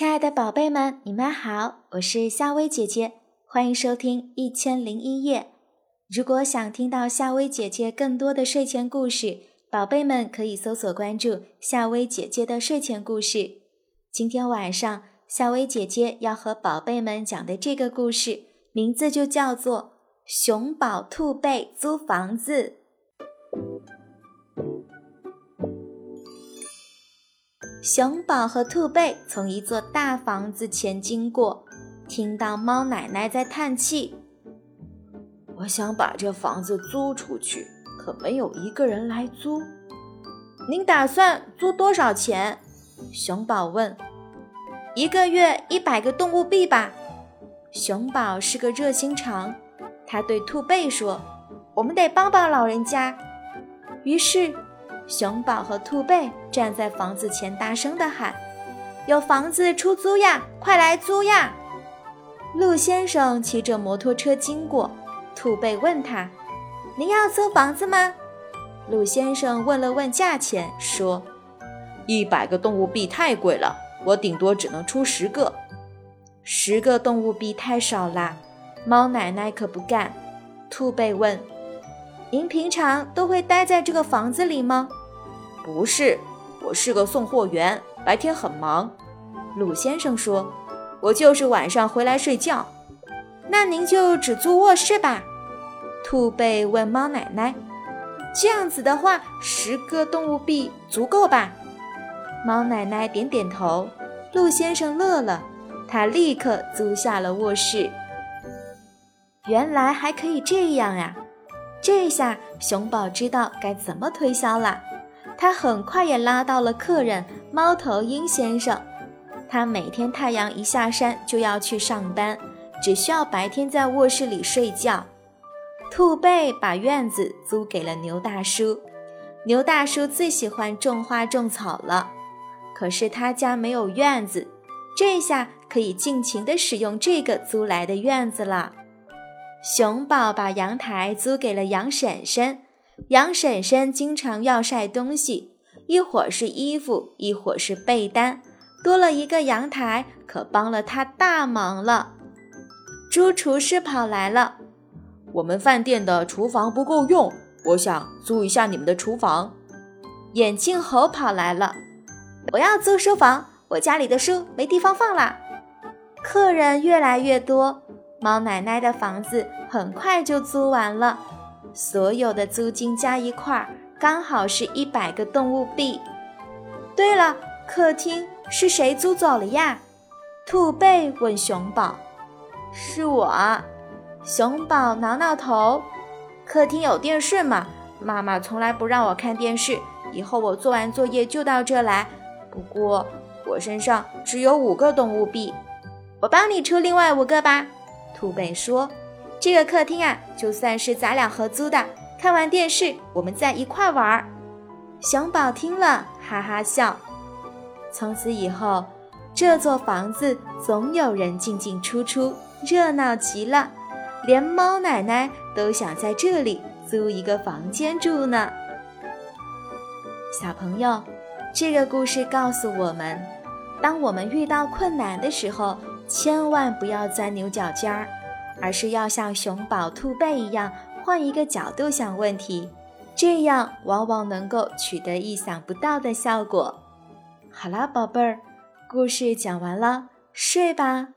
亲爱的宝贝们，你们好，我是夏薇姐姐，欢迎收听《一千零一夜》。如果想听到夏薇姐姐更多的睡前故事，宝贝们可以搜索关注夏薇姐姐的睡前故事。今天晚上，夏薇姐姐要和宝贝们讲的这个故事，名字就叫做《熊宝兔贝租房子》。熊宝和兔贝从一座大房子前经过，听到猫奶奶在叹气：“我想把这房子租出去，可没有一个人来租。”“您打算租多少钱？”熊宝问。“一个月一百个动物币吧。”熊宝是个热心肠，他对兔贝说：“我们得帮帮老人家。”于是。熊宝和兔贝站在房子前，大声地喊：“有房子出租呀，快来租呀！”鹿先生骑着摩托车经过，兔贝问他：“您要租房子吗？”鹿先生问了问价钱，说：“一百个动物币太贵了，我顶多只能出十个。十个动物币太少啦，猫奶奶可不干。”兔贝问：“您平常都会待在这个房子里吗？”不是，我是个送货员，白天很忙。鲁先生说：“我就是晚上回来睡觉。”那您就只租卧室吧。兔贝问猫奶奶：“这样子的话，十个动物币足够吧？”猫奶奶点点头。陆先生乐了，他立刻租下了卧室。原来还可以这样呀！这下熊宝知道该怎么推销了。他很快也拉到了客人猫头鹰先生。他每天太阳一下山就要去上班，只需要白天在卧室里睡觉。兔贝把院子租给了牛大叔。牛大叔最喜欢种花种草了，可是他家没有院子，这下可以尽情地使用这个租来的院子了。熊宝把阳台租给了杨婶婶。杨婶婶经常要晒东西，一会儿是衣服，一会儿是被单，多了一个阳台，可帮了她大忙了。猪厨师跑来了，我们饭店的厨房不够用，我想租一下你们的厨房。眼镜猴跑来了，我要租书房，我家里的书没地方放了。客人越来越多，猫奶奶的房子很快就租完了。所有的租金加一块儿，刚好是一百个动物币。对了，客厅是谁租走了呀？兔贝问熊宝。是我。熊宝挠挠头。客厅有电视吗？妈妈从来不让我看电视。以后我做完作业就到这来。不过我身上只有五个动物币，我帮你出另外五个吧。兔贝说。这个客厅啊，就算是咱俩合租的。看完电视，我们再一块玩儿。熊宝听了，哈哈笑。从此以后，这座房子总有人进进出出，热闹极了。连猫奶奶都想在这里租一个房间住呢。小朋友，这个故事告诉我们：当我们遇到困难的时候，千万不要钻牛角尖儿。而是要像熊宝、兔背一样，换一个角度想问题，这样往往能够取得意想不到的效果。好啦，宝贝儿，故事讲完了，睡吧。